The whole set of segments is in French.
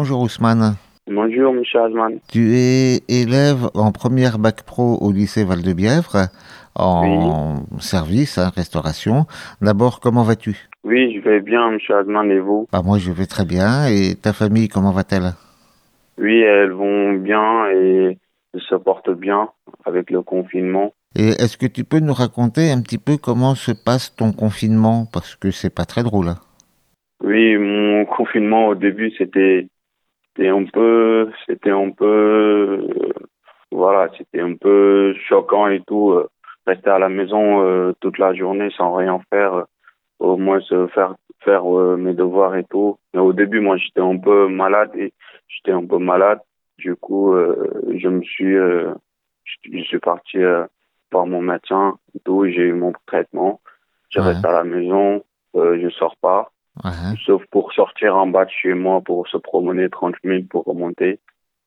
Bonjour Ousmane. Bonjour, monsieur Azman. Tu es élève en première bac pro au lycée Val-de-Bièvre, en service, hein, restauration. D'abord, comment vas-tu? Oui, je vais bien, monsieur Azman, et vous? Bah, Moi, je vais très bien. Et ta famille, comment va-t-elle? Oui, elles vont bien et se portent bien avec le confinement. Et est-ce que tu peux nous raconter un petit peu comment se passe ton confinement? Parce que c'est pas très drôle. hein. Oui, mon confinement au début, c'était c'était un peu c'était un peu euh, voilà, c'était un peu choquant et tout euh, rester à la maison euh, toute la journée sans rien faire au moins se faire faire mes devoirs et tout. Mais au début, moi, j'étais un peu malade et j'étais un peu malade. Du coup, je me suis je, suis parti voir mon médecin et tout, j'ai eu mon traitement. Je Ouais. reste à la maison, je sors pas Ouais. sauf pour sortir en bas de chez moi pour se promener 30 minutes pour remonter.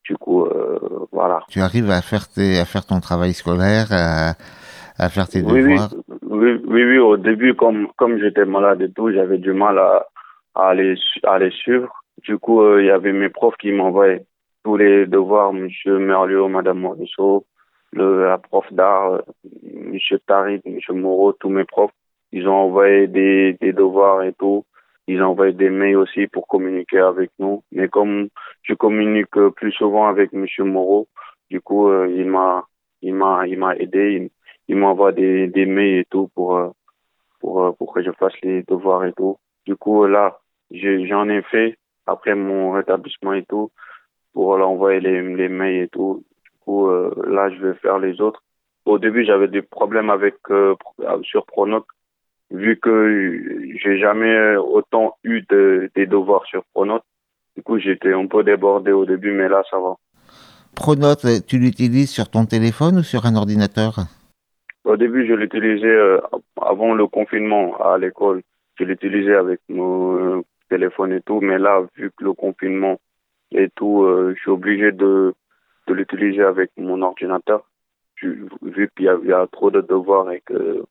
Du coup, euh, voilà. Tu arrives à faire, tes, à faire ton travail scolaire, à, à faire tes Oui, oui, devoirs? Oui, oui, oui, au début, comme, comme j'étais malade et tout, j'avais du mal à, à, aller suivre. Du coup, euh, il y avait mes profs qui m'envoyaient tous les devoirs, Monsieur Merlio, Madame Morisseau, le, la prof d'art, euh, Monsieur Tarid, Monsieur Moreau, tous mes profs. Ils ont envoyé des, des devoirs et tout. Ils envoyé des mails aussi pour communiquer avec nous. Mais comme je communique plus souvent avec Monsieur Moreau, du coup, euh, il m'a, il m'a, il m'a aidé. Il, il m'envoie des, des mails et tout pour, euh, pour, euh, pour que je fasse les devoirs et tout. Du coup, là, j'en ai fait après mon rétablissement et tout pour leur envoyer les, les mails et tout. Du coup, là, je vais faire les autres. Au début, j'avais des problèmes avec euh, sur Pronote vu que j'ai jamais euh, autant eu de, des devoirs sur Pronote. Du coup, j'étais un peu débordé au début, mais là, ça va. Pronote, tu l'utilises sur ton téléphone ou sur un ordinateur? Au début, je l'utilisais euh, avant le confinement à l'école. Je l'utilisais avec mon euh, téléphone et tout, mais là, vu que le confinement et tout, euh, je suis obligé de, de l'utiliser avec mon ordinateur. Je- vu qu'il y, y a trop de devoirs et que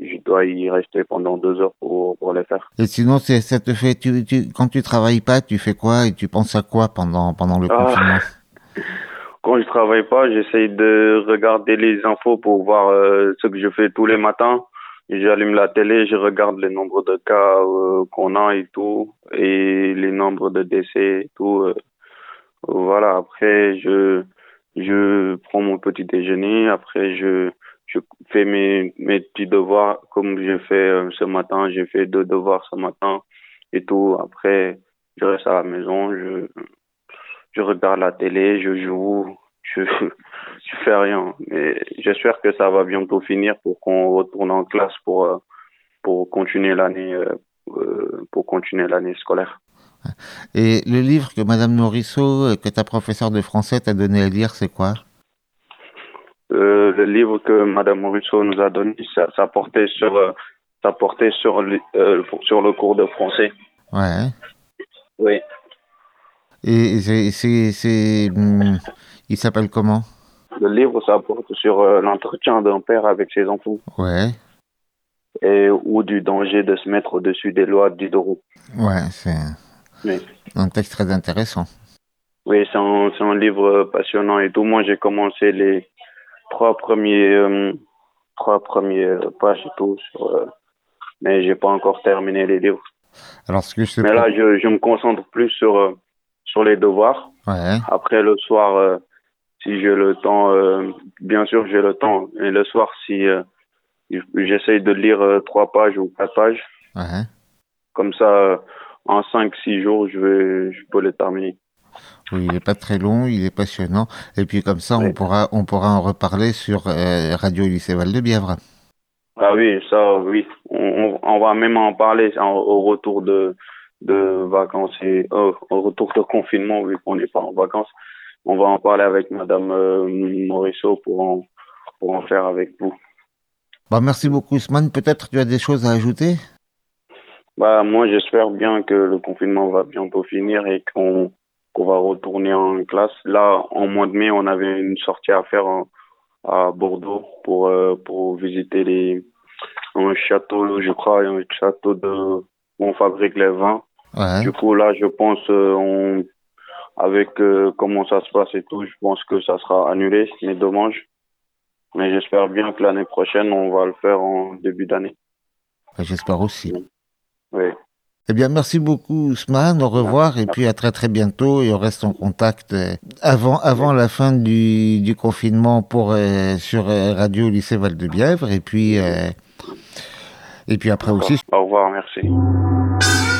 je dois y rester pendant deux heures pour, pour les faire. Et sinon, c'est- ça te fait, tu, tu, quand tu travailles pas, tu fais quoi et tu penses à quoi pendant, pendant le Ah. confinement? Quand je travaille pas, j'essaye de regarder les infos pour voir euh, ce que je fais tous les matins. J'allume la télé, je regarde les nombres de cas euh, qu'on a et tout, et les nombres de décès et tout. euh. voilà. Après, je je prends mon petit déjeuner. Après, je je fais mes mes petits devoirs comme j'ai fait euh, ce matin. J'ai fait deux devoirs ce matin et tout. Après, je reste à la maison. Je je regarde la télé, je joue, je, je fais rien. Mais j'espère que ça va bientôt finir pour qu'on retourne en classe pour euh, pour continuer l'année euh, pour continuer l'année scolaire. Et le livre que Madame euh, que ta professeure de français t'a donné à lire, c'est quoi? Euh, le livre que Madame Morisseau nous a donné, ça, ça portait sur euh, ça portait sur le, euh, sur le cours de français. Ouais. Oui. Et c'est, hum, il s'appelle comment? Le livre, ça porte sur l'entretien d'un père avec ses enfants Ouais. et ou du danger de se mettre au-dessus des lois du deux roues. Ouais, c'est Oui. un texte très intéressant. Oui, c'est un, c'est un livre passionnant et tout. Moi, j'ai commencé les trois premiers, euh, trois premiers pages et tout, sur, euh, mais j'ai pas encore terminé les livres. Alors, ce que je te Mais là, je, je me concentre plus sur, euh, sur les devoirs. Ouais. Après, le soir, si j'ai le temps, bien sûr, j'ai le temps. Et le soir, si j'essaye de lire trois pages ou quatre pages, Ouais. comme ça, en cinq, six jours, je vais, je peux les terminer. Oui, il est pas très long, il est passionnant. Et puis comme ça, on pourra, on pourra en reparler sur euh, Radio Lycée Val de Bièvre. Ah oui, ça, oui. On, on, on va même en parler en- au retour de, de vacances et euh, au retour de confinement, vu qu'on n'est pas en vacances. On va en parler avec Madame euh, Morisseau pour en, pour en faire avec vous. Bah, merci beaucoup, Ousmane. Peut-être tu as des choses à ajouter? Bah, moi, j'espère bien que le confinement va bientôt finir et qu'on qu'on va retourner en classe. Là, en mois de mai, on avait une sortie à faire en- à Bordeaux pour euh, pour visiter les un château, je crois, un château de où on fabrique les vins. Ouais. Du coup, là, je pense euh, on avec comment ça se passe et tout, je pense que ça sera annulé, mais dommage. Mais j'espère bien que l'année prochaine, on va le faire en début d'année. J'espère aussi. Oui. Eh bien, merci beaucoup, Ousmane. Au revoir et puis à très très bientôt. Et on reste en contact euh, avant avant la fin du, confinement pour euh, sur euh, Radio Lycée Val de Bièvre et et puis après aussi. Au revoir, merci.